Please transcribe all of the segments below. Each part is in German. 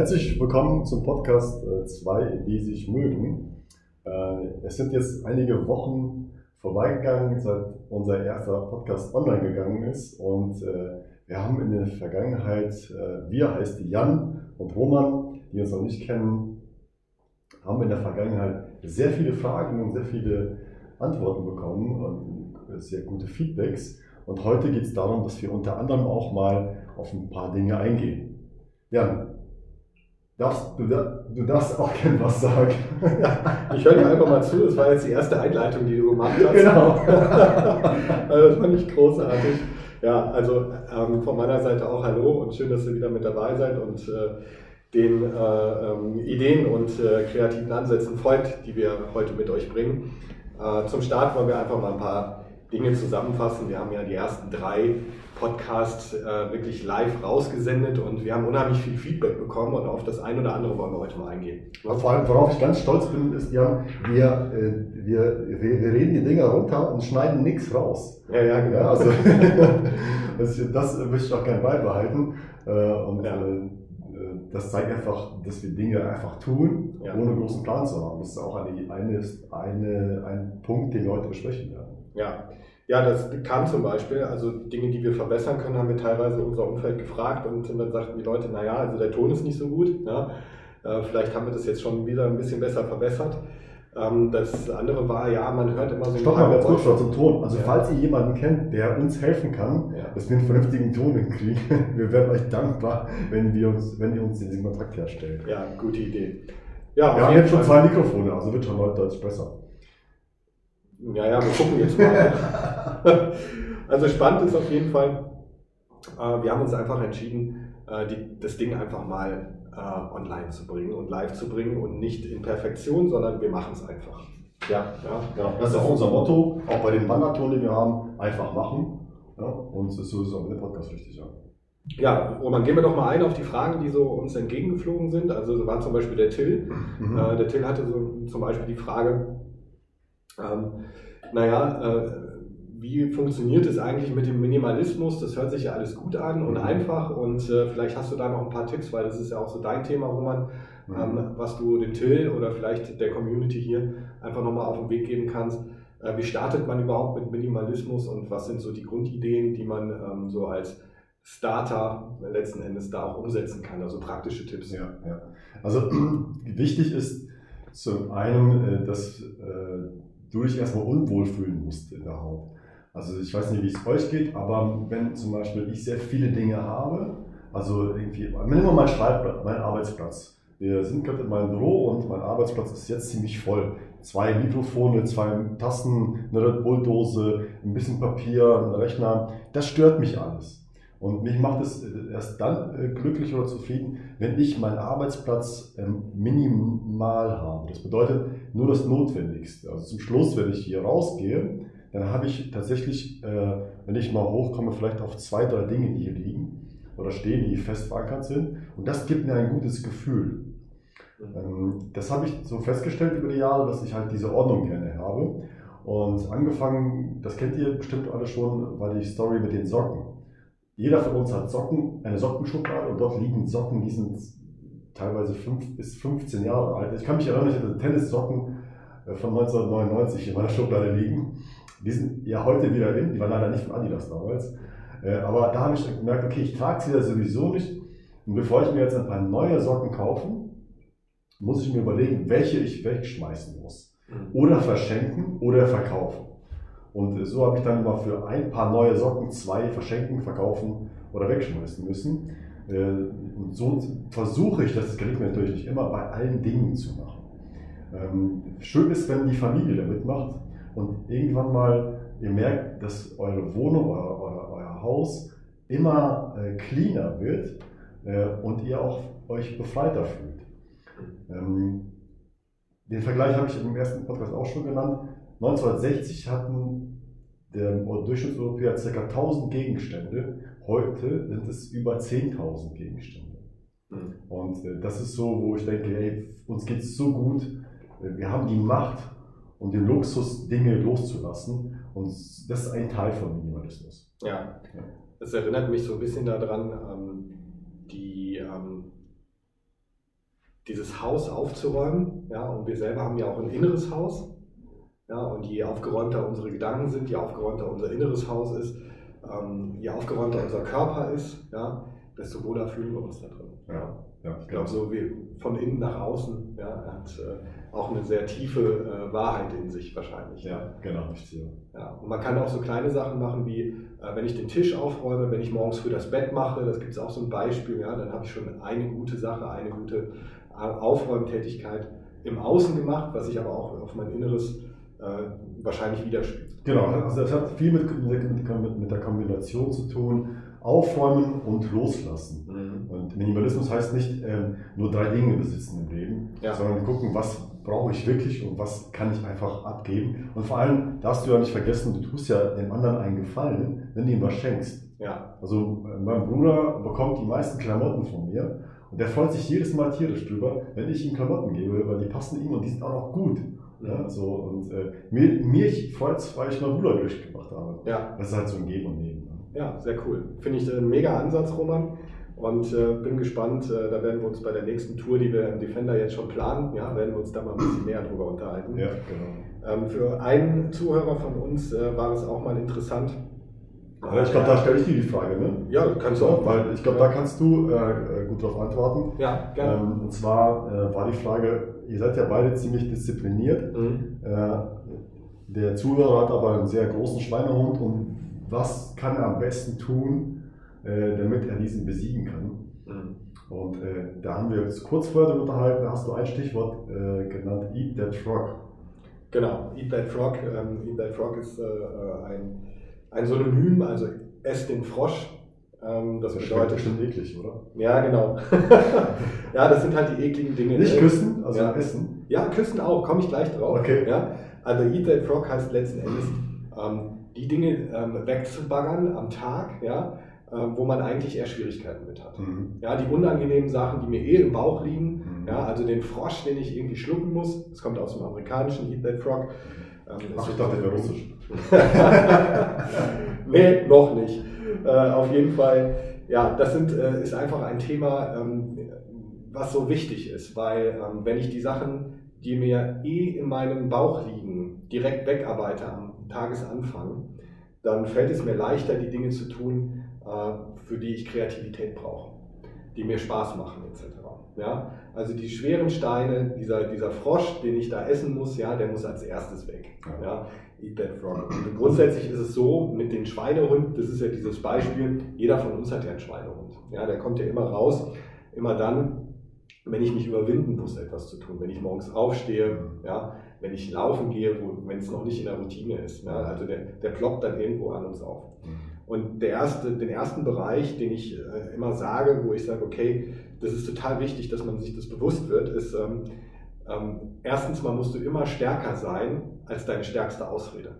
Herzlich willkommen zum Podcast äh, Zwei, die sich mögen. Äh, es sind jetzt einige Wochen vorbeigegangen, seit unser erster Podcast online gegangen ist und äh, wir haben in der Vergangenheit, wir heißt Jan und Roman, die uns noch nicht kennen, haben in der Vergangenheit sehr viele Fragen und sehr viele Antworten bekommen und sehr gute Feedbacks. Und heute geht es darum, dass wir unter anderem auch mal auf ein paar Dinge eingehen. Jan, Darfst, du, du darfst auch gerne was sagen. ich höre dir einfach mal zu, das war jetzt die erste Einleitung, die du gemacht hast. Genau. also das fand ich großartig. Ja, also ähm, von meiner Seite auch Hallo und schön, dass ihr wieder mit dabei seid und äh, den äh, ähm, Ideen und äh, kreativen Ansätzen folgt, die wir heute mit euch bringen. Äh, zum Start wollen wir einfach mal ein paar Dinge zusammenfassen. Wir haben ja die ersten drei Podcast äh, wirklich live rausgesendet und wir haben unheimlich viel Feedback bekommen und auf das ein oder andere wollen wir heute mal eingehen. Vor allem, worauf ich ganz stolz bin, ist, Jan, wir, äh, wir, wir, wir reden die Dinger runter und schneiden nichts raus. Ja, ja, genau. Ja, also, das, das möchte ich auch gerne beibehalten. Äh, und ja. Äh, das zeigt einfach, dass wir Dinge einfach tun, ja. ohne großen Plan zu haben. Das ist auch eine, eine, eine, ein Punkt, den wir heute besprechen werden. Ja, ja, das kam zum Beispiel, also Dinge, die wir verbessern können, haben wir teilweise unser Umfeld gefragt und dann sagten die Leute, naja, also der Ton ist nicht so gut. Ja, äh, vielleicht haben wir das jetzt schon wieder ein bisschen besser verbessert. Ähm, das andere war, ja, man hört immer so Stopp mal ganz kurz zum Ton. Also ja. falls ihr jemanden kennt, der uns helfen kann, ja. dass wir einen vernünftigen Ton hinkriegen, wir wären euch dankbar, wenn, wir uns, wenn ihr uns diesen Kontakt herstellt. Ja, gute Idee. Ja, wir haben jetzt schon zwei Mikrofone, also wird schon deutlich besser. Ja, ja, wir gucken jetzt mal. also spannend ist auf jeden Fall, äh, wir haben uns einfach entschieden, äh, die, das Ding einfach mal äh, online zu bringen und live zu bringen und nicht in Perfektion, sondern wir machen es einfach. Ja, ja, genau. Das ist auch unser Motto, auch bei den Wandertouren, die wir haben, einfach machen. Ja, und so ist es auch mit dem Podcast richtig. Ja. Ja, Roman, gehen wir doch mal ein auf die Fragen, die so uns entgegengeflogen sind. Also so war zum Beispiel der Till. Mhm. Äh, der Till hatte so zum Beispiel die Frage, ähm, naja, äh, wie funktioniert es eigentlich mit dem Minimalismus? Das hört sich ja alles gut an und mhm. einfach und äh, vielleicht hast du da noch ein paar Tipps, weil das ist ja auch so dein Thema, Roman, mhm. ähm, was du dem Till oder vielleicht der Community hier einfach nochmal auf den Weg geben kannst. Äh, wie startet man überhaupt mit Minimalismus und was sind so die Grundideen, die man ähm, so als Starter letzten Endes da auch umsetzen kann, also praktische Tipps? Ja, ja. Also wichtig ist zum einen, äh, dass äh, du dich erstmal unwohl fühlen musst in der Haut. Also ich weiß nicht, wie es euch geht, aber wenn zum Beispiel ich sehr viele Dinge habe, also irgendwie, nehmen wir mal Schreibplatz, mein Arbeitsplatz. Wir sind gerade in meinem Büro und mein Arbeitsplatz ist jetzt ziemlich voll. Zwei Mikrofone, zwei Tassen, eine Red Bull Dose, ein bisschen Papier, ein Rechner. Das stört mich alles. Und mich macht es erst dann äh, glücklich oder zufrieden, wenn ich meinen Arbeitsplatz ähm, minimal habe. Das bedeutet nur das Notwendigste. Also zum Schluss, wenn ich hier rausgehe, dann habe ich tatsächlich, äh, wenn ich mal hochkomme, vielleicht auf zwei, drei Dinge, die hier liegen oder stehen, die fest verankert sind. Und das gibt mir ein gutes Gefühl. Ähm, das habe ich so festgestellt über die Jahre, dass ich halt diese Ordnung gerne habe. Und angefangen, das kennt ihr bestimmt alle schon, war die Story mit den Socken. Jeder von uns hat Socken, eine Sockenschublade und dort liegen Socken, die sind teilweise 5 bis 15 Jahre alt. Ich kann mich erinnern, ich hatte Tennissocken äh, von 1999 in meiner Schublade liegen. Die sind ja heute wieder in, die waren leider nicht von Adidas damals. Äh, aber da habe ich gemerkt, okay, ich trage sie ja sowieso nicht. Und bevor ich mir jetzt ein paar neue Socken kaufe, muss ich mir überlegen, welche ich wegschmeißen muss. Mhm. Oder verschenken oder verkaufen. Und so habe ich dann immer für ein paar neue Socken zwei verschenken, verkaufen oder wegschmeißen müssen. Äh, und so versuche ich, das gelingt mir natürlich nicht immer, bei allen Dingen zu machen. Ähm, schön ist, wenn die Familie da mitmacht und irgendwann mal ihr merkt, dass eure Wohnung, euer, euer, euer Haus immer äh, cleaner wird äh, und ihr auch euch befreiter fühlt. Ähm, den Vergleich habe ich im ersten Podcast auch schon genannt. 1960 hatten der Durchschnittseuropäer ca. 1000 Gegenstände. Heute sind es über 10.000 Gegenstände. Mhm. Und äh, das ist so, wo ich denke, ey, uns geht es so gut, äh, wir haben die Macht und den Luxus, Dinge loszulassen. Und das ist ein Teil von Minimalismus. Ja, es erinnert mich so ein bisschen daran, ähm, die, ähm, dieses Haus aufzuräumen. Ja, und wir selber haben ja auch ein inneres Haus. Ja, und je aufgeräumter unsere Gedanken sind, je aufgeräumter unser inneres Haus ist, ähm, je aufgeräumter unser Körper ist, ja, desto wohler fühlen wir uns da drin. Ja. Ja, ich glaube, so wie von innen nach außen, ja, hat äh, auch eine sehr tiefe äh, Wahrheit in sich wahrscheinlich. Ja, genau. Ja. Und man kann auch so kleine Sachen machen wie, äh, wenn ich den Tisch aufräume, wenn ich morgens früh das Bett mache, das gibt es auch so ein Beispiel, ja, dann habe ich schon eine gute Sache, eine gute äh, Aufräumtätigkeit im Außen gemacht, was sich aber auch auf mein Inneres äh, wahrscheinlich widerspiegelt. Genau, also das hat viel mit, mit, mit der Kombination zu tun aufräumen und loslassen. Mhm. Und Minimalismus heißt nicht ähm, nur drei Dinge besitzen im Leben, ja. sondern gucken, was brauche ich wirklich und was kann ich einfach abgeben. Und vor allem darfst du ja nicht vergessen, du tust ja dem anderen einen Gefallen, wenn du ihm was schenkst. Ja. Also äh, mein Bruder bekommt die meisten Klamotten von mir und der freut sich jedes Mal tierisch drüber, wenn ich ihm Klamotten gebe, weil die passen ihm und die sind auch noch gut. Ja, so, und äh, mir, mir freut es, weil ich meinen Bruder glücklich gemacht habe. Ja. Das ist halt so ein Geben und Nehmen. Ja, sehr cool. Finde ich einen mega Ansatz, Roman. Und äh, bin gespannt, äh, da werden wir uns bei der nächsten Tour, die wir im Defender jetzt schon planen, ja, werden wir uns da mal ein bisschen näher drüber unterhalten. Ja, genau. Ähm, für einen Zuhörer von uns äh, war es auch mal interessant. Ja, ich glaube, da stelle ich dir die Frage, ne? Ja, kannst du auch. Weil ich glaube, da kannst du äh, äh, gut darauf antworten. Ja, gerne. Ähm, und zwar äh, war die Frage, ihr seid ja beide ziemlich diszipliniert. Mhm. der Zuhörer hat aber einen sehr großen Schweinehund und was kann er am besten tun, äh, damit er diesen besiegen kann. Mhm. Und äh, da haben wir uns kurz vorher unterhalten, da hast du ein Stichwort äh, genannt, Eat That Frog. Genau, Eat That Frog. Ähm, Eat That Frog ist äh, äh, ein, ein Synonym, also ess den Frosch. Ähm, das, das bedeutet bestimmt eklig, oder? Ja, genau. ja, das sind halt die ekligen Dinge. Nicht küssen, also ja. essen? Ja, küssen auch, komme ich gleich drauf. Okay. Ja? Also Eat That Frog heißt letzten Endes, ähm, die Dinge ähm, wegzubaggern am Tag, ja, ähm, wo man eigentlich eher Schwierigkeiten mit hat. Mhm. Ja, die unangenehmen Sachen, die mir eh im Bauch liegen, mhm. ja, also den Frosch, den ich irgendwie schlucken muss, das kommt aus dem amerikanischen Eat That Frog. Ähm, Ach, ich dachte, der russisch. nee, noch nicht. Äh, auf jeden Fall, ja, das sind, äh, ist einfach ein Thema, ähm, was so wichtig ist, weil ähm, wenn ich die Sachen, die mir eh in meinem Bauch liegen, direkt wegarbeite am Tagesanfang, dann fällt es mir leichter, die Dinge zu tun, äh, für die ich Kreativität brauche, die mir Spaß machen etc. Ja? Also die schweren Steine, dieser, dieser Frosch, den ich da essen muss, ja, der muss als erstes weg. Ja? Eat that frog. Und grundsätzlich ist es so, mit den Schweinehunden, das ist ja dieses Beispiel, jeder von uns hat ja einen Schweinehund. Ja, der kommt ja immer raus, immer dann, wenn ich mich überwinden muss, etwas zu tun, wenn ich morgens aufstehe, ja, wenn ich laufen gehe, wenn es noch nicht in der Routine ist. Ja, also der, der ploppt dann irgendwo an uns auf. Mhm. Und der erste, den ersten Bereich, den ich äh, immer sage, wo ich sage, okay, das ist total wichtig, dass man sich das bewusst wird, ist, ähm, ähm, erstens mal musst du immer stärker sein als deine stärkste Ausrede.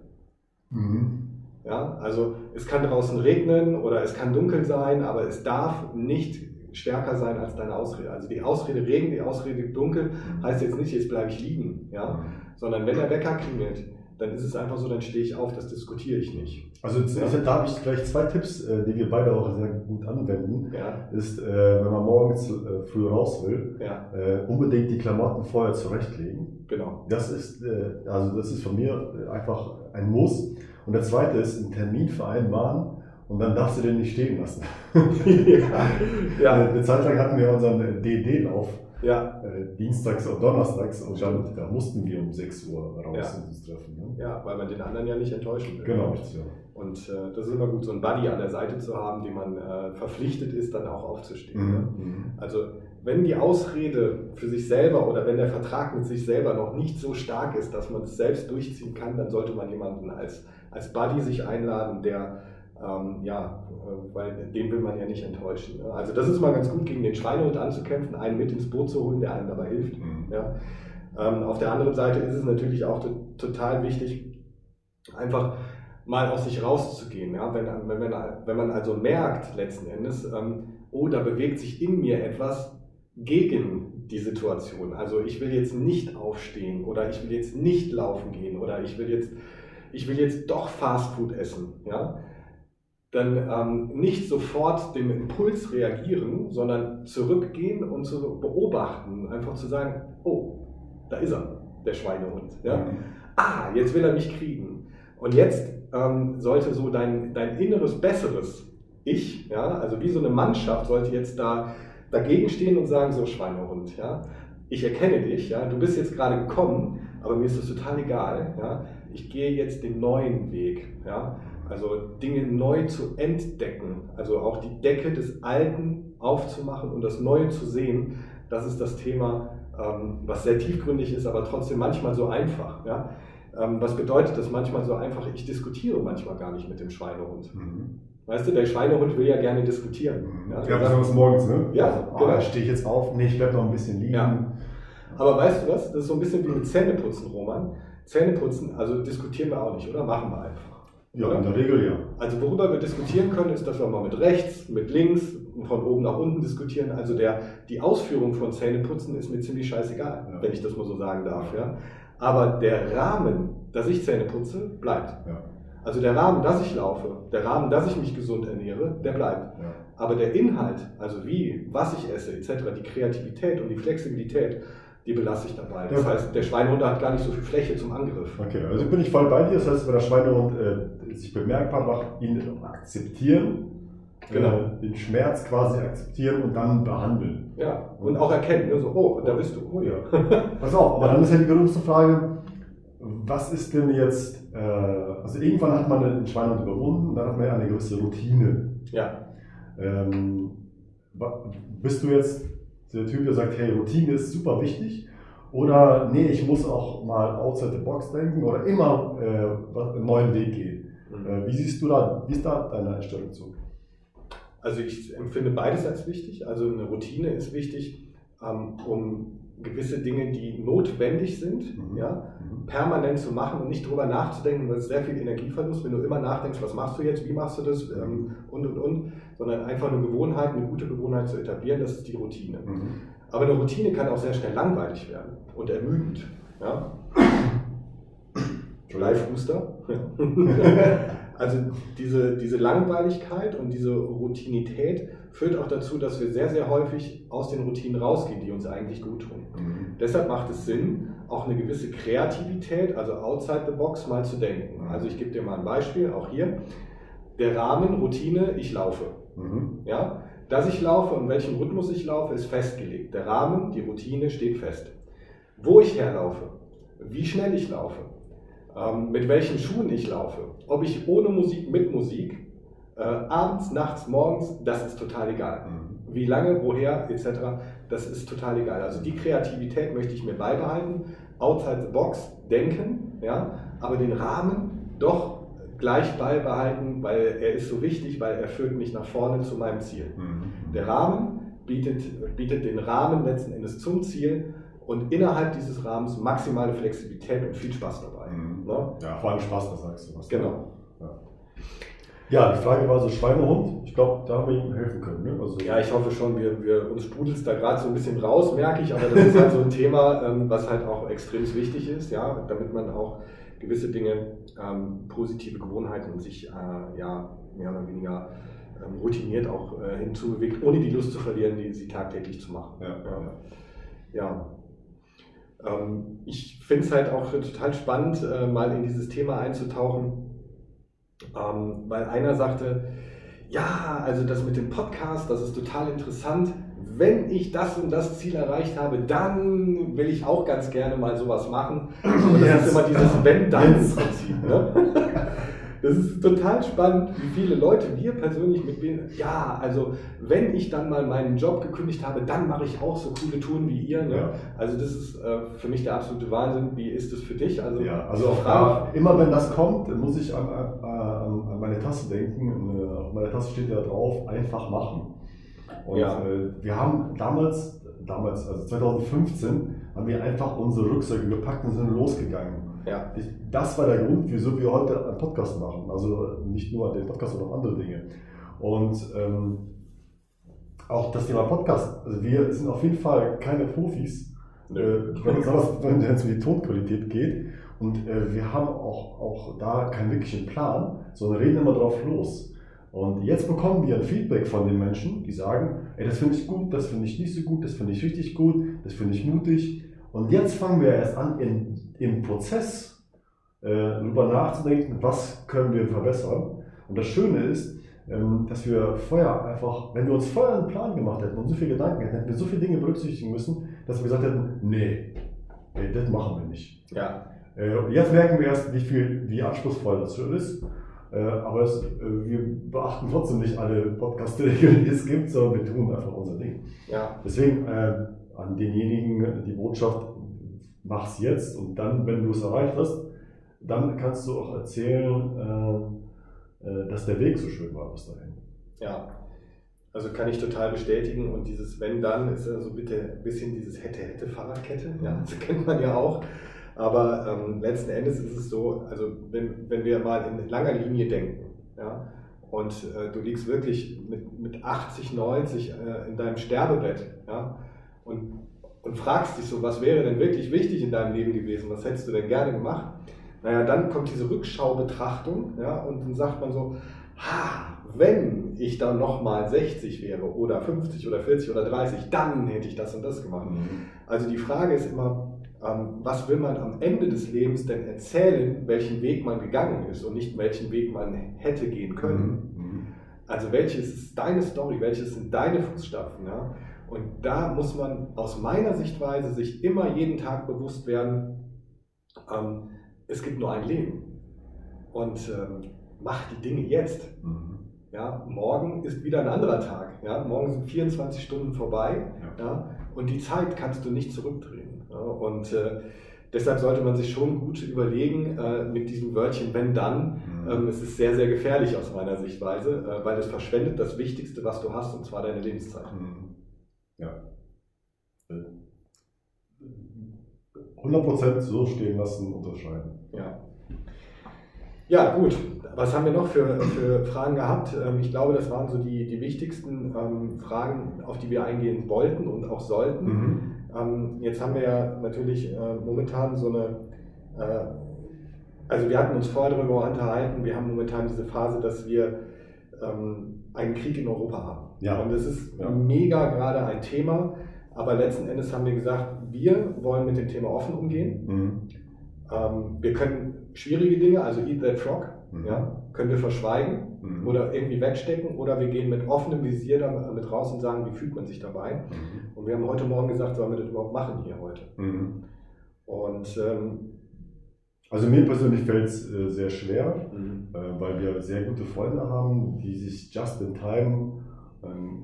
Mhm. Ja, also es kann draußen regnen oder es kann dunkel sein, aber es darf nicht stärker sein als deine Ausrede. Also die Ausrede Regen, die Ausrede dunkel heißt jetzt nicht, jetzt bleibe ich liegen, ja, mhm. Sondern wenn der Wecker klingelt, dann ist es einfach so, dann stehe ich auf, das diskutiere ich nicht. Also ja. da habe ich gleich zwei Tipps, äh, die wir beide auch sehr gut anwenden. Ja. Ist, äh, wenn man morgens äh, früh raus will, ja. unbedingt die Klamotten vorher zurechtlegen. Genau. Das ist, also das ist von mir einfach ein Muss. Und der zweite ist, einen Termin vereinbaren, und dann darfst du den nicht stehen lassen. ja. ja. Eine Zeit lang hatten wir unseren DD-Lauf. Ja. Äh, dienstags und donnerstags und dann, da mussten wir um 6 Uhr raus ja. und uns treffen. Ne? Ja, weil man den anderen ja nicht enttäuschen will. Genau. Ja. Und äh, das ist immer gut, so einen Buddy an der Seite zu haben, dem man äh, verpflichtet ist, dann auch aufzustehen. Mhm. Ne? Mhm. Also wenn die Ausrede für sich selber oder wenn der Vertrag mit sich selber noch nicht so stark ist, dass man es selbst durchziehen kann, dann sollte man jemanden als, als Buddy sich einladen, der ähm, ja, äh, weil den will man ja nicht enttäuschen. Ne? Also das ist mal ganz gut, gegen den Schweinehund anzukämpfen, einen mit ins Boot zu holen, der einem dabei hilft. Mhm. Ja. Ähm, auf der anderen Seite ist es natürlich auch total wichtig, einfach mal aus sich rauszugehen. Ja? Wenn, wenn, man, wenn man also merkt letzten Endes, ähm, oh, da bewegt sich in mir etwas gegen die Situation. Also ich will jetzt nicht aufstehen oder ich will jetzt nicht laufen gehen oder ich will jetzt, ich will jetzt doch Fastfood essen. Ja? Dann ähm, nicht sofort dem Impuls reagieren, sondern zurückgehen und zu beobachten, einfach zu sagen, oh, da ist er, der Schweinehund. Ja? Mhm. Ah, jetzt will er mich kriegen. Und jetzt ähm, sollte so dein, dein inneres, besseres Ich, ja, also wie so eine Mannschaft, sollte jetzt da dagegen stehen und sagen, so Schweinehund, ja, ich erkenne dich, ja, du bist jetzt gerade gekommen, aber mir ist das total egal, ja, ich gehe jetzt den neuen Weg, ja, also Dinge neu zu entdecken, also auch die Decke des Alten aufzumachen und das Neue zu sehen, das ist das Thema, ähm, was sehr tiefgründig ist, aber trotzdem manchmal so einfach. Ja? Ähm, was bedeutet das manchmal so einfach? Ich diskutiere manchmal gar nicht mit dem Schweinehund. Mhm. Weißt du, der Schweinehund will ja gerne diskutieren. Mhm. Ja, ja besonders morgens, ne? Ja, also, oh, genau. stehe ich jetzt auf? Nee, ich bleibe noch ein bisschen liegen. Ja. Aber weißt du was? Das ist so ein bisschen wie mit Zähneputzen, Roman. Zähneputzen, also diskutieren wir auch nicht, oder? Machen wir einfach. Ja, oder? in der Regel ja. Also worüber wir diskutieren können, ist, dass wir mal mit rechts, mit links, von oben nach unten diskutieren. Also der, die Ausführung von Zähneputzen ist mir ziemlich scheißegal, ja. wenn ich das mal so sagen darf. Ja? Aber der Rahmen, dass ich Zähne putze, bleibt. Ja. Also der Rahmen, dass ich laufe, der Rahmen, dass ich mich gesund ernähre, der bleibt. Ja. Aber der Inhalt, also wie, was ich esse, etc., die Kreativität und die Flexibilität, die belasse ich dabei. Das ja. heißt, der Schweinehund hat gar nicht so viel Fläche zum Angriff. Okay, also bin ich voll bei dir. Das heißt, wenn der Schweinehund äh, sich bemerkbar macht, ihn akzeptieren, genau. Äh, den Schmerz quasi akzeptieren und dann behandeln. Ja, und auch erkennen, ne? so, oh, da bist du, oh ja. Pass auf, aber dann ist ja die große Frage, was ist denn jetzt, äh, also irgendwann hat man den Schweinehund überwunden, dann hat man ja eine gewisse Routine. Ja. Ähm, bist du jetzt der Typ, der sagt, hey, Routine ist super wichtig? Oder nee, ich muss auch mal outside the box denken oder immer äh, einen neuen Weg gehen. Mhm. Äh, wie siehst du da, wie ist da deine Einstellung zu? Also ich empfinde beides als wichtig. Also eine Routine ist wichtig, ähm, um gewisse Dinge, die notwendig sind, mhm. ja, mhm. permanent zu machen und nicht drüber nachzudenken, weil es sehr viel Energieverlust, wenn du immer nachdenkst, was machst du jetzt, wie machst du das ähm, und und und, sondern einfach eine Gewohnheit, eine gute Gewohnheit zu etablieren, das ist die Routine. Mhm. Aber eine Routine kann auch sehr schnell langweilig werden und ermüdend. Ja? Live-Booster. also diese, diese Langweiligkeit und diese Routinität führt auch dazu, dass wir sehr, sehr häufig aus den Routinen rausgehen, die uns eigentlich gut tun. Mhm. Deshalb macht es Sinn, auch eine gewisse Kreativität, also outside the box, mal zu denken. Mhm. Also ich gebe dir mal ein Beispiel, auch hier. Der Rahmen, Routine, ich laufe. Mhm. Ja? Dass ich laufe und welchem Rhythmus ich laufe, ist festgelegt. Der Rahmen, die Routine steht fest. Wo ich herlaufe, wie schnell ich laufe, ähm, mit welchen Schuhen ich laufe, ob ich ohne Musik, mit Musik, äh, abends, nachts, morgens, das ist total egal. Mhm. Wie lange, woher, etc., das ist total egal. Also die Kreativität möchte ich mir beibehalten, outside the box denken, ja, aber den Rahmen doch gleich beibehalten, weil er ist so wichtig, weil er führt mich nach vorne zu meinem Ziel. Mhm. Der Rahmen bietet, bietet den Rahmen letzten Endes zum Ziel und innerhalb dieses Rahmens maximale Flexibilität und viel Spaß dabei. Mhm. Ne? Ja, vor allem Spaß, das sagst du was. Genau. Ja. Ja, die Frage war so Schweinehund. Ich glaube, da haben wir ihm helfen können. Ne? Also ja, ich hoffe schon. Wir, wir uns sprudelt es da gerade so ein bisschen raus, merke ich. Aber das ist halt so ein Thema, ähm, was halt auch extrem wichtig ist, ja, damit man auch gewisse Dinge, ähm, positive Gewohnheiten sich äh, ja mehr oder weniger ähm, routiniert auch äh, hinzubewegt, ohne die Lust zu verlieren, die, sie tagtäglich zu machen. Ja, ja. ja. Ähm, ich finde es halt auch total spannend, äh, mal in dieses Thema einzutauchen ähm, weil einer sagte, ja, also das mit dem Podcast, das ist total interessant. Wenn ich das und das Ziel erreicht habe, dann will ich auch ganz gerne mal sowas machen. Aber das yes. ist immer dieses Wenn-Dann-Prinzip. Ne? Das ist total spannend, wie viele Leute wir persönlich mit mir, ja, also wenn ich dann mal meinen Job gekündigt habe, dann mache ich auch so coole Touren wie ihr. Ne? Ja. Also das ist äh, für mich der absolute Wahnsinn. Wie ist das für dich? Also, ja, also auch da, immer wenn das kommt, muss ich an, an, an meine Tasse denken. Äh, auf meiner Tasse steht ja drauf, einfach machen. Und ja. äh, wir haben damals, damals, also 2015, haben wir einfach unsere Rucksäcke gepackt und sind losgegangen. Ja. Das war der Grund, wieso wir heute einen Podcast machen. Also nicht nur den Podcast, sondern auch andere Dinge. Und ähm, auch das Thema Podcast. Also wir sind auf jeden Fall keine Profis, äh, wenn es um die Tonqualität geht. Und äh, wir haben auch, auch da keinen wirklichen Plan, sondern reden immer drauf los. Und jetzt bekommen wir ein Feedback von den Menschen, die sagen, ey, das finde ich gut, das finde ich nicht so gut, das finde ich richtig gut, das finde ich mutig. Und jetzt fangen wir erst an, in, im Prozess äh, darüber nachzudenken, was können wir verbessern. Und das Schöne ist, ähm, dass wir vorher einfach, wenn wir uns vorher einen Plan gemacht hätten und so viele Gedanken hätten, hätten wir so viele Dinge berücksichtigen müssen, dass wir gesagt hätten, nee, ey, das machen wir nicht. Ja. Äh, jetzt merken wir erst, wie viel, wie anspruchsvoll das schon ist. Äh, aber es, äh, wir beachten trotzdem nicht alle Podcast-Regeln, die es gibt, sondern wir tun einfach unser Ding. Ja. Deswegen äh, an denjenigen die Botschaft, mach's jetzt und dann, wenn du es erreicht hast, dann kannst du auch erzählen, äh, dass der Weg so schön war bis dahin. Ja, also kann ich total bestätigen und dieses Wenn dann ist ja so bitte ein bisschen dieses hätte hätte Fahrradkette, ja, das kennt man ja auch. Aber ähm, letzten Endes ist es so, also wenn, wenn wir mal in langer Linie denken, ja, und äh, du liegst wirklich mit, mit 80, 90 äh, in deinem Sterbebett, ja, und, und fragst dich so, was wäre denn wirklich wichtig in deinem Leben gewesen, was hättest du denn gerne gemacht? Naja, dann kommt diese Rückschaubetrachtung, ja, und dann sagt man so, ha, wenn ich dann nochmal 60 wäre oder 50 oder 40 oder 30, dann hätte ich das und das gemacht. Mhm. Also die Frage ist immer, was will man am Ende des Lebens denn erzählen, welchen Weg man gegangen ist und nicht welchen Weg man hätte gehen können. Mhm. mhm. Also welches ist deine Story, welches sind deine Fußstapfen. Ja? Und da muss man aus meiner Sichtweise sich immer jeden Tag bewusst werden, ähm, es gibt nur ein Leben. Und ähm, mach die Dinge jetzt. Mhm. Ja, morgen ist wieder ein anderer Tag. Ja? Morgen sind 24 Stunden vorbei ja. ja? und die Zeit kannst du nicht zurückdrehen. Und äh, deshalb sollte man sich schon gut überlegen äh, mit diesem Wörtchen wenn dann. Mhm. Ähm, es ist sehr, sehr gefährlich aus meiner Sichtweise, äh, weil es verschwendet das Wichtigste, was du hast, und zwar deine Lebenszeit. Mhm. Ja. 100% so stehen lassen, unterscheiden. Ja. Ja, gut. Was haben wir noch für, für Fragen gehabt? Ähm, ich glaube, das waren so die, die wichtigsten ähm, Fragen, auf die wir eingehen wollten und auch sollten. Mhm. Ähm, jetzt haben wir ja natürlich äh, momentan so eine, äh, also wir hatten uns vorher darüber unterhalten, wir haben momentan diese Phase, dass wir ähm, einen Krieg in Europa haben. Ja. Und es ist ja. mega gerade ein Thema, aber letzten Endes haben wir gesagt, wir wollen mit dem Thema offen umgehen. Mhm. Ähm, wir können schwierige Dinge, also Eat That Frog, mhm. ja, können wir verschweigen mhm. oder irgendwie wegstecken oder wir gehen mit offenem Visier damit raus und sagen, wie fühlt man sich dabei. Mhm. Und wir haben heute Morgen gesagt, sollen wir das überhaupt machen hier heute. Mhm. Und ähm, also mir persönlich fällt es äh, sehr schwer, mhm. äh, weil wir sehr gute Freunde haben, die sich just in time ähm,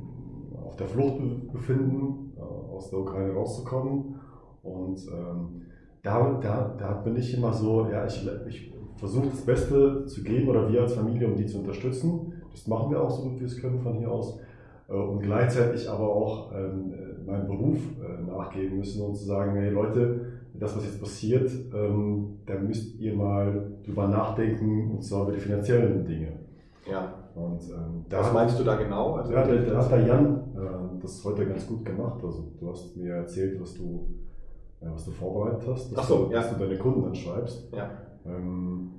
auf der Flucht be befinden, äh, aus der Ukraine rauszukommen. Und ähm, da, da, da bin ich immer so, ja, ich, ich versuche das Beste zu geben oder wir als Familie, um die zu unterstützen. Das machen wir auch so gut wir es können von hier aus. Äh, und gleichzeitig aber auch ähm, meinen Beruf äh, nachgehen müssen und zu sagen, hey Leute, das, was jetzt passiert, ähm, da müsst ihr mal drüber nachdenken, und zwar über die finanziellen Dinge. Ja. Und, ähm, was meinst du da genau? Also ja, da hat der Jan äh, das heute ganz gut gemacht. Also du hast mir erzählt, was du, ja, was du vorbereitet hast, dass, so, du, ja. dass du deine Kunden anschreibst. Ja. Ähm,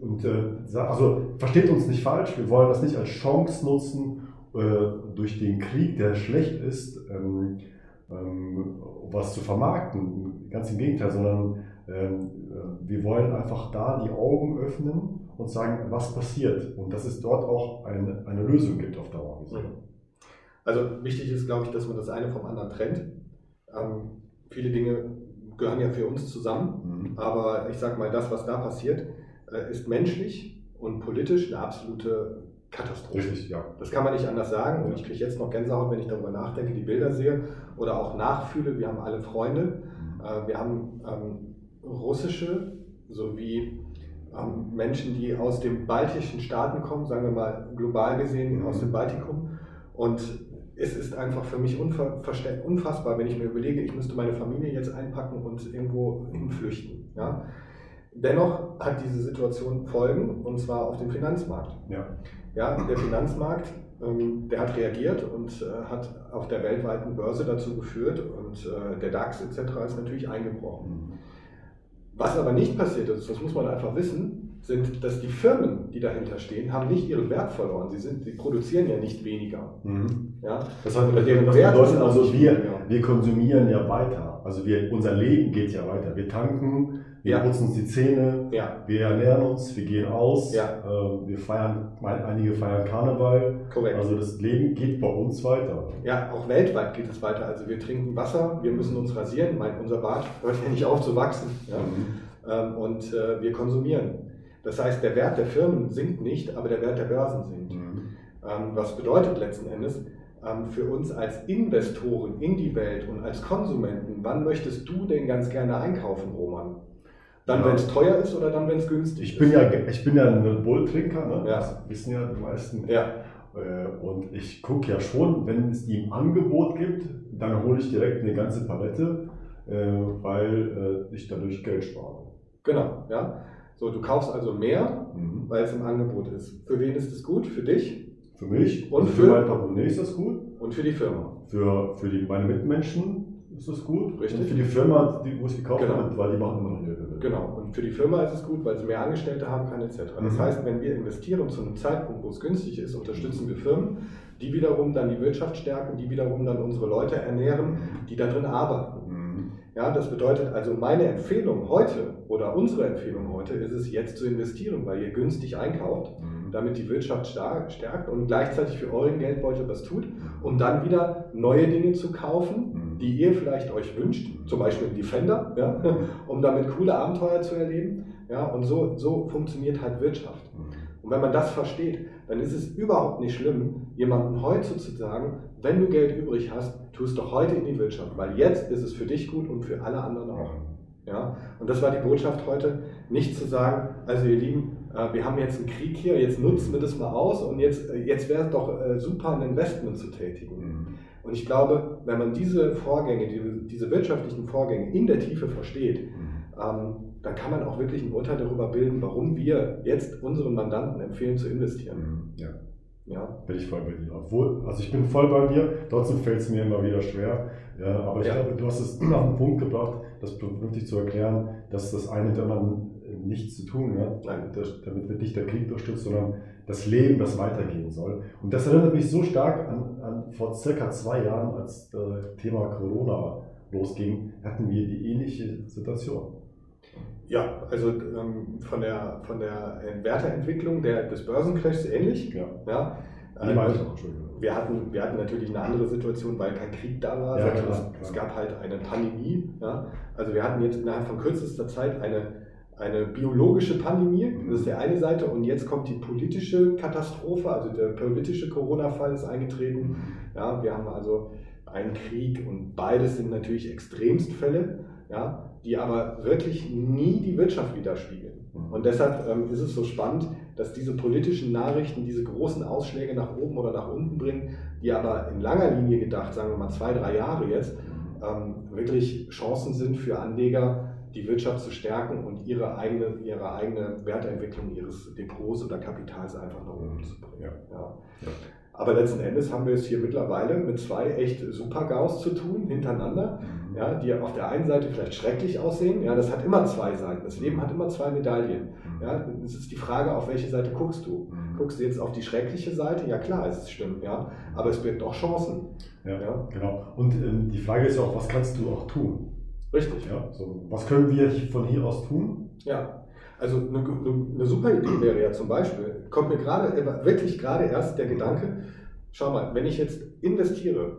und äh, also versteht uns nicht falsch, wir wollen das nicht als Chance nutzen, äh, durch den Krieg, der schlecht ist, ähm, ähm, was zu vermarkten. Ganz im Gegenteil, sondern ähm, äh, wir wollen einfach da die Augen öffnen und sagen, was passiert und dass es dort auch eine, eine Lösung gibt auf Dauer. Also wichtig ist, glaube ich, dass man das eine vom anderen trennt. Ähm, viele Dinge gehören ja für uns zusammen. Mhm. Aber ich sage mal, das, was da passiert, äh, ist menschlich und politisch eine absolute Katastrophe. Richtig, ja. Das kann man nicht anders sagen. Und ich kriege jetzt noch Gänsehaut, wenn ich darüber nachdenke, die Bilder sehe oder auch nachfühle. Wir haben alle Freunde. Mhm. Äh, wir haben ähm, russische sowie ähm, Menschen, die aus den baltischen Staaten kommen, sagen wir mal global gesehen mhm. aus dem Baltikum. Und es ist einfach für mich unfassbar, wenn ich mir überlege, ich müsste meine Familie jetzt einpacken und irgendwo hinflüchten. Ja? Dennoch hat diese Situation Folgen, und zwar auf dem Finanzmarkt. Ja. Ja, der Finanzmarkt, ähm, der hat reagiert und äh, hat auf der weltweiten Börse dazu geführt und äh, der DAX etc. ist natürlich eingebrochen. Mhm. Was aber nicht passiert ist, das muss man einfach wissen, sind, dass die Firmen, die dahinter stehen, haben nicht ihren Wert verloren. Sie, sind, sie produzieren ja nicht weniger. Mhm. Ja? Das, Oder deren das bedeutet also, wir, weniger. wir konsumieren ja weiter. Also wir, unser Leben geht ja weiter. Wir tanken, wir Ja. putzen uns die Zähne, Ja, wir ernähren uns, wir gehen aus, Ja. äh, wir feiern, einige feiern Karneval. korrekt. Also das Leben geht bei uns weiter. Ja, auch weltweit geht es weiter. Also wir trinken Wasser, wir müssen uns rasieren. Mein, unser Bart hört ja nicht auf zu wachsen. Ja? Mhm. Ähm, und äh, wir konsumieren. Das heißt, der Wert der Firmen sinkt nicht, aber der Wert der Börsen sinkt. Mhm. Ähm, was bedeutet letzten Endes ähm, für uns als Investoren in die Welt und als Konsumenten, wann möchtest du denn ganz gerne einkaufen, Roman? Dann, Ja. wenn es teuer ist oder dann, wenn es günstig Ich ist? bin ja, ich bin ja ein Bulltrinker, ne? Ja. das wissen ja die meisten. Ja, Äh, Und ich gucke ja schon, wenn es die im Angebot gibt, dann hole ich direkt eine ganze Palette, äh, weil äh, ich dadurch Geld spare. genau. Ja. So, du kaufst also mehr, Mhm. weil es im Angebot ist. Für wen ist es gut? Für dich Für mich Und also für, für- mein Portemonnaie ist das gut. und für die Firma. Für, für die, meine Mitmenschen ist das gut. Richtig. Und für die Firma, die, wo ich gekauft Genau. habe, weil die machen immer noch ihre Gewinne. Genau. Und für die Firma ist es gut, weil sie mehr Angestellte haben kann, etc. Das Mhm. heißt, wenn wir investieren zu einem Zeitpunkt, wo es günstig ist, unterstützen wir Firmen, die wiederum dann die Wirtschaft stärken, die wiederum dann unsere Leute ernähren, die da drin arbeiten. Ja, das bedeutet also, meine Empfehlung heute oder unsere Empfehlung heute ist es, jetzt zu investieren, weil ihr günstig einkauft, Mhm. damit die Wirtschaft stärkt und gleichzeitig für euren Geldbeutel was tut, um dann wieder neue Dinge zu kaufen, Mhm. die ihr vielleicht euch wünscht, zum Beispiel einen Defender, ja, um damit coole Abenteuer zu erleben. Ja, und so, so funktioniert halt Wirtschaft. Mhm. Und wenn man das versteht, dann ist es überhaupt nicht schlimm, jemandem heute zu sagen, wenn du Geld übrig hast, tu es doch heute in die Wirtschaft, weil jetzt ist es für dich gut und für alle anderen auch. Ja? Und das war die Botschaft heute, nicht zu sagen, also ihr Lieben, äh, wir haben jetzt einen Krieg hier, jetzt nutzen wir das mal aus und jetzt, äh, jetzt wäre es doch äh, super, ein Investment zu tätigen. Mhm. Und ich glaube, wenn man diese Vorgänge, diese, diese wirtschaftlichen Vorgänge in der Tiefe versteht, Mhm. ähm, dann kann man auch wirklich ein Urteil darüber bilden, warum wir jetzt unseren Mandanten empfehlen zu investieren. Mhm. Ja. Ja, Bin ich voll bei dir. Obwohl, also ich bin voll bei dir, trotzdem fällt es mir immer wieder schwer. Ja, aber ich Ja. glaube, du hast es auf den Punkt gebracht, das vernünftig zu erklären, dass das eine mit dem anderen nichts zu tun hat. Nein. Damit wird nicht der Krieg unterstützt, sondern das Leben, das weitergehen soll. Und das erinnert mich so stark an, an vor circa zwei Jahren, als das Thema Corona losging, hatten wir die ähnliche Situation. Ja also ähm, von, der, von der Werteentwicklung der, des Börsencrashs ähnlich. Ja. Ja, Ähm. Wir hatten, wir hatten natürlich eine andere Situation, weil kein Krieg da war, Ja, klar, es, klar. es gab halt eine Pandemie. Ja? Also wir hatten jetzt innerhalb von kürzester Zeit eine, eine biologische Pandemie, Mhm. das ist die eine Seite, und jetzt kommt die politische Katastrophe, also der politische Corona-Fall ist eingetreten. Ja, wir haben also einen Krieg und beides sind natürlich Extremstfälle, ja, die aber wirklich nie die Wirtschaft widerspiegeln. Mhm. Und deshalb ähm, ist es so spannend, dass diese politischen Nachrichten diese großen Ausschläge nach oben oder nach unten bringen, die aber in langer Linie gedacht, sagen wir mal zwei, drei Jahre jetzt, ähm, wirklich Chancen sind für Anleger, die Wirtschaft zu stärken und ihre eigene, ihre eigene Wertentwicklung ihres Depots oder Kapitals einfach nach oben zu bringen. Ja. Ja. Ja. Aber letzten Endes haben wir es hier mittlerweile mit zwei echt Super-GAUs zu tun, hintereinander, Mhm. Ja, die auf der einen Seite vielleicht schrecklich aussehen. Ja, das hat immer zwei Seiten. Das Leben hat immer zwei Medaillen. Mhm. Ja, es ist die Frage, auf welche Seite guckst du. Mhm. Guckst du jetzt auf die schreckliche Seite? Ja klar, es ist schlimm, ja, aber es birgt auch Chancen. Ja, Ja. genau. Und ähm, die Frage ist ja auch, was kannst du auch tun? Richtig. Ja, so, was können wir von hier aus tun? Ja, also eine, eine, eine super Idee wäre ja zum Beispiel, kommt mir gerade, äh, wirklich gerade erst der Gedanke, schau mal, wenn ich jetzt investiere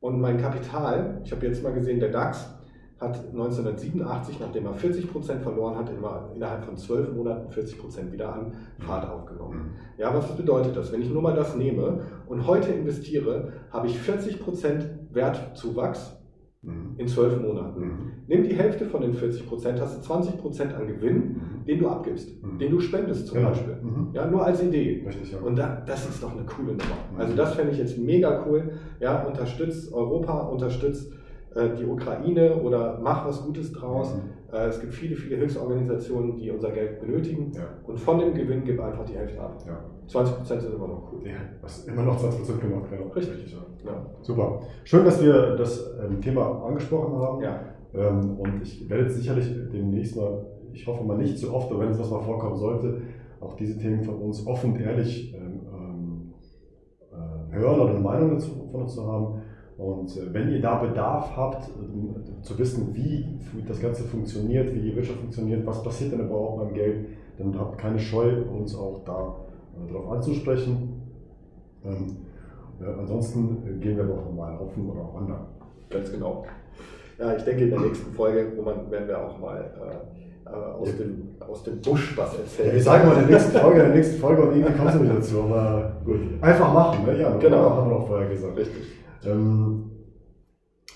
und mein Kapital, ich habe jetzt mal gesehen, der DAX hat 1987, nachdem er 40% verloren hat, immer innerhalb von 12 Monaten 40% wieder an Fahrt aufgenommen. Ja, was bedeutet das? Wenn ich nur mal das nehme und heute investiere, habe ich 40% Wertzuwachs Mhm. in 12 Monaten. Mhm. Nimm die Hälfte von den 40%, hast du 20% an Gewinn, Mhm. den du abgibst, Mhm. den du spendest zum Genau. Beispiel. Mhm. Ja, nur als Idee. Richtig, ja. Und da, das ist doch eine coole Nummer. Also das fände ich jetzt mega cool. Ja, unterstützt Europa, unterstützt äh, die Ukraine oder mach was Gutes draus. Äh, es gibt viele, viele Hilfsorganisationen, die unser Geld benötigen. Ja. Und von dem Gewinn gib einfach die Hälfte ab. Ja. 20% sind immer noch cool. ja, was immer noch 20% gemacht, genau. Richtig. ja. Ja. Super. Schön, dass wir das ähm, Thema angesprochen haben. ja. Ähm, und ich werde jetzt sicherlich demnächst mal ich hoffe mal nicht zu oft, aber wenn es was mal vorkommen sollte, auch diese Themen von uns offen und ehrlich ähm, ähm äh, hören oder eine Meinung dazu, von uns zu haben. Und äh, wenn ihr da Bedarf habt, äh, zu wissen, wie das Ganze funktioniert, wie die Wirtschaft funktioniert, was passiert denn überhaupt beim Geld, dann habt keine Scheu, uns auch da darauf anzusprechen. Ähm, ja, ansonsten gehen wir auch normal offen oder auch online. Ganz genau. Ja, ich denke, in der nächsten Folge Roman, werden wir auch mal äh, aus, ja. dem, aus dem Busch was erzählen. Ja, wir sagen mal in der nächsten Folge, in der nächsten Folge und irgendwie kommst du nicht dazu. Aber gut, einfach machen, ne? Ja, genau. Haben wir auch vorher gesagt. Richtig. Ähm,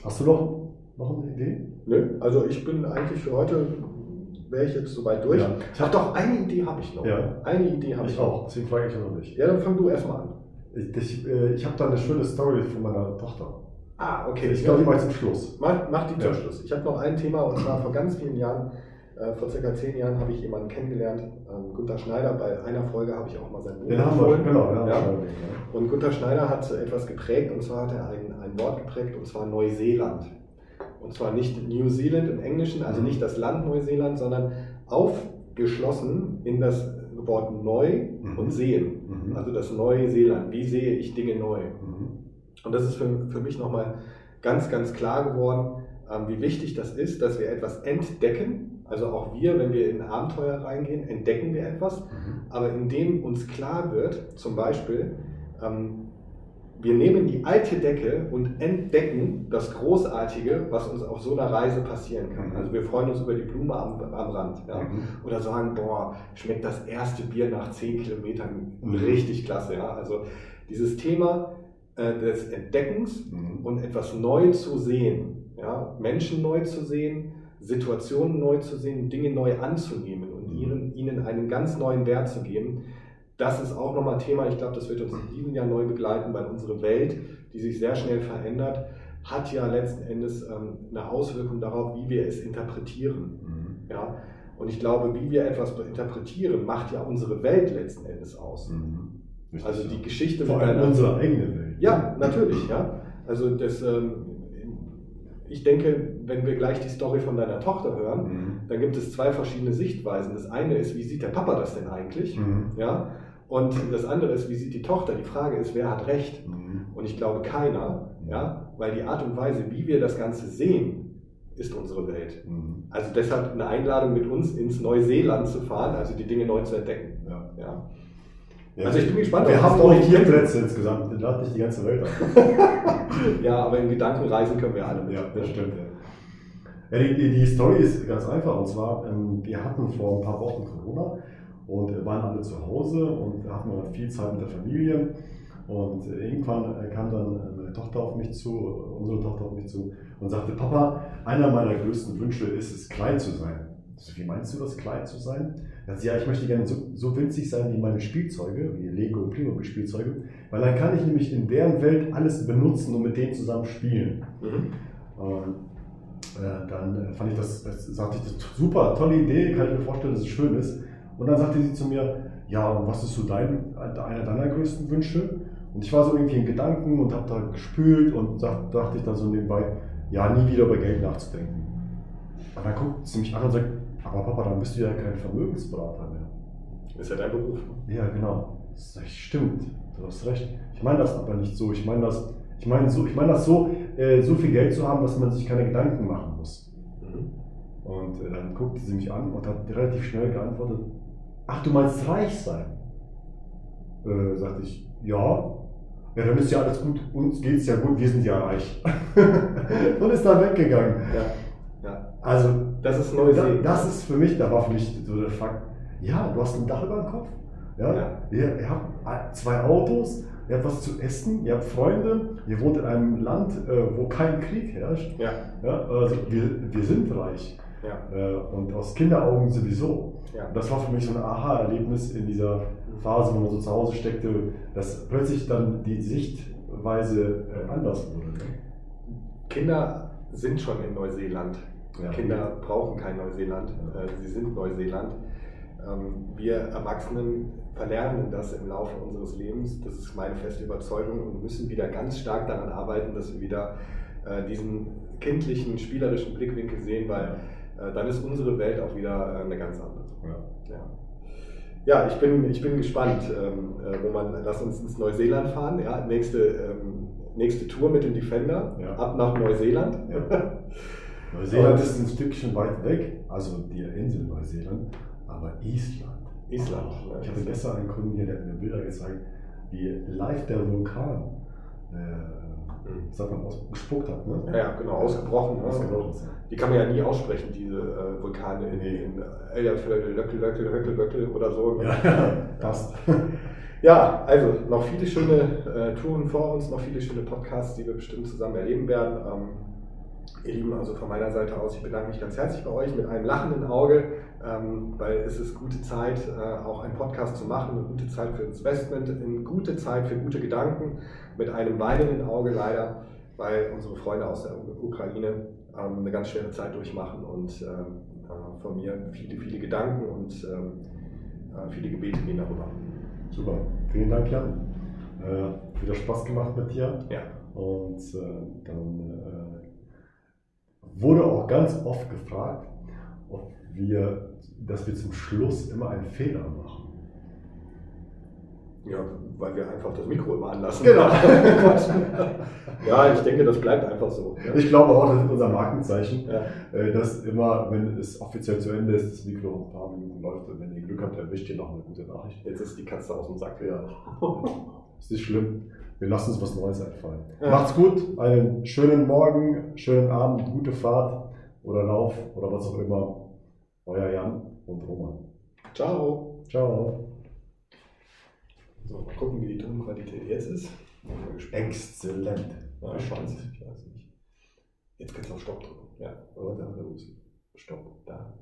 hast du noch, noch eine Idee? Nö, also ich bin eigentlich für heute, wäre ich jetzt soweit durch. Ja. Ich habe doch eine Idee habe ich noch. Ja. Eine Idee habe ich, ich auch, deswegen frage ich noch nicht. Ja, dann fang du erstmal an. Ich, ich, äh, ich habe da eine schöne Story von meiner Tochter. Ah, okay. Ich glaube, die mache ich zum Schluss. Mach, mach die zum Schluss. Ich habe noch ein Thema und zwar vor ganz vielen Jahren äh, vor circa zehn Jahren habe ich jemanden kennengelernt, ähm, Gunther Schneider. Bei einer Folge habe ich auch mal sein Buch Den haben wir, genau. Ja. ja. Und Gunther Schneider hat etwas geprägt und zwar hat er ein, ein Wort geprägt und zwar Neuseeland. Und zwar nicht New Zealand im Englischen, also mhm. nicht das Land Neuseeland, sondern aufgeschlossen in das Wort neu mhm. und sehen. Mhm. Also das Neuseeland. Wie sehe ich Dinge neu? Mhm. Und das ist für, für mich nochmal ganz, ganz klar geworden, ähm, wie wichtig das ist, dass wir etwas entdecken. Also auch wir, wenn wir in Abenteuer reingehen, entdecken wir etwas. Mhm. Aber indem uns klar wird, zum Beispiel, ähm, wir nehmen die alte Decke und entdecken das Großartige, was uns auf so einer Reise passieren kann. Mhm. Also wir freuen uns über die Blume am, am Rand. Ja? Mhm. Oder sagen, boah, schmeckt das erste Bier nach 10 Kilometern mhm. richtig klasse. Ja? Also dieses Thema äh, des Entdeckens mhm. und etwas neu zu sehen, ja, Menschen neu zu sehen, Situationen neu zu sehen, Dinge neu anzunehmen und mhm. ihren, ihnen einen ganz neuen Wert zu geben. Das ist auch nochmal ein Thema, ich glaube, das wird uns in diesem Jahr neu begleiten, weil unsere Welt, die sich sehr schnell verändert, hat ja letzten Endes ähm, eine Auswirkung darauf, wie wir es interpretieren. Mhm. Ja? Und ich glaube, wie wir etwas interpretieren, macht ja unsere Welt letzten Endes aus. Mhm. also die Geschichte Vor allem unsere eigene Welt. Ja, natürlich. Ja. Also das, ähm, ich denke, wenn wir gleich die Story von deiner Tochter hören, mhm. dann gibt es zwei verschiedene Sichtweisen. Das eine ist, wie sieht der Papa das denn eigentlich? Mhm. Ja? Und das andere ist, wie sieht die Tochter? Die Frage ist, wer hat recht? Mhm. Und ich glaube keiner, ja? weil die Art und Weise, wie wir das Ganze sehen, ist unsere Welt. Mhm. Also deshalb eine Einladung mit uns ins Neuseeland zu fahren, also die Dinge neu zu entdecken. Ja. ja. Ja, also ich bin gespannt. Wir haben auch vier Plätze insgesamt, lad nicht die ganze Welt ab. ja, aber in Gedanken reisen können wir alle mit. Ja, das stimmt. Ja. ja die, die, Story ist ganz einfach. Und zwar, ähm, wir hatten vor ein paar Wochen Corona und waren alle zu Hause und hatten viel Zeit mit der Familie. Und irgendwann kam dann meine Tochter auf mich zu, unsere Tochter auf mich zu und sagte, Papa, einer meiner größten Wünsche ist es, klein zu sein. So, wie meinst du das, klein zu sein? Also, ja, ich möchte gerne so, so winzig sein wie meine Spielzeuge, wie Lego und Playmobil-Spielzeuge, weil dann kann ich nämlich in deren Welt alles benutzen und mit denen zusammen spielen. Mhm. Und äh, dann äh, fand ich das, das, sagte ich, das super, tolle Idee, kann ich mir vorstellen, dass es schön ist. Und dann sagte sie zu mir, ja, und was ist so dein, einer deiner größten Wünsche? Und ich war so irgendwie in Gedanken und habe da gespült und sagt, dachte ich dann so nebenbei, ja, nie wieder über Geld nachzudenken. Und dann guckt sie mich an und sagt, aber Papa, dann bist du ja kein Vermögensberater mehr. Ist ja dein Beruf. Ja, genau. Das stimmt. Du hast recht. Ich meine das aber nicht so. Ich meine das, ich meine so, ich meine das so, äh, so viel Geld zu haben, dass man sich keine Gedanken machen muss. Mhm. Und äh, dann guckte sie mich an und hat relativ schnell geantwortet: Ach, du meinst reich sein? Äh, sagte ich, ja. Ja, dann ist ja alles gut. Uns geht es ja gut, wir sind ja reich. und ist dann weggegangen. Ja. ja. Also das ist Neusee. Das ist für mich, da war für mich so der Fakt, ja, du hast ein Dach über dem Kopf, ja, ja. Ihr, ihr, habt zwei Autos, ihr habt was zu essen, ihr habt Freunde, ihr wohnt in einem Land, äh, wo kein Krieg herrscht. Ja. Ja, also wir, wir sind reich. Ja. Äh, und aus Kinderaugen sowieso. Ja. Das war für mich so ein Aha-Erlebnis in dieser Phase, wo man so zu Hause steckte, dass plötzlich dann die Sichtweise äh, anders wurde. Ne? Kinder sind schon in Neuseeland. Ja. Kinder brauchen kein Neuseeland, äh, sie sind Neuseeland. Ähm, wir Erwachsenen verlernen das im Laufe unseres Lebens, das ist meine feste Überzeugung und müssen wieder ganz stark daran arbeiten, dass wir wieder äh, diesen kindlichen, spielerischen Blickwinkel sehen, weil dann ist unsere Welt auch wieder äh, eine ganz andere. Ja. Ja. Ja, ich bin, ich bin gespannt, ähm, äh, wo man, lass uns ins Neuseeland fahren, ja, nächste, ähm, nächste Tour mit dem Defender, Ja. ab nach Neuseeland. Ja. Neuseeland ist ein Stückchen weit weg, also die Insel Neuseeland, aber Island. Island, Oh, ich hatte gestern einen Kunden hier, der hat mir Bilder gezeigt, wie live der Vulkan, äh, sagt man, ausgespuckt hat. Ne? Ja, ja, genau, ausgebrochen. Ne? Ausgebrochen ist. Die kann man ja nie aussprechen, diese äh, Vulkane in, Nee. in Ellerfeld, Löckel, Löckel, Höckel, Böckel oder so. Ja, passt. Ja, also noch viele schöne äh, Touren vor uns, noch viele schöne Podcasts, die wir bestimmt zusammen erleben werden. Ähm, ihr Lieben, also von meiner Seite aus, ich bedanke mich ganz herzlich bei euch mit einem lachenden Auge, ähm, weil es ist gute Zeit, äh, auch einen Podcast zu machen, eine gute Zeit für Investment, eine gute Zeit für gute Gedanken, mit einem weinenden Auge leider, weil unsere Freunde aus der Ukraine ähm, eine ganz schwere Zeit durchmachen und ähm, von mir viele, viele Gedanken und ähm, äh, viele Gebete gehen darüber. Super. Vielen Dank, Jan. Äh, wieder Spaß gemacht mit dir. Ja. Und äh, dann äh, wurde auch ganz oft gefragt, ob wir, dass wir zum Schluss immer einen Fehler machen. Ja, weil wir einfach das Mikro immer anlassen. Genau. ja, ich denke, das bleibt einfach so. Ich glaube auch, das ist unser Markenzeichen, Ja. äh, dass immer, wenn es offiziell zu Ende ist, das Mikro ein paar Minuten läuft und wenn ihr Glück habt, erwischt ihr noch eine gute Nachricht. Jetzt ist die Katze aus dem Sack. Ja. Ist nicht schlimm wir lassen uns was Neues einfallen. Ja. Macht's gut, einen schönen Morgen, schönen Abend, gute Fahrt oder Lauf oder was auch immer. Euer Jan und Roman. Ciao. Ciao. So, mal gucken, wie die Tonqualität jetzt ist. Exzellent. Ja, ich weiß nicht, ich weiß nicht. Jetzt kannst du auf Stopp drücken. Ja, oder da los. Stopp, da.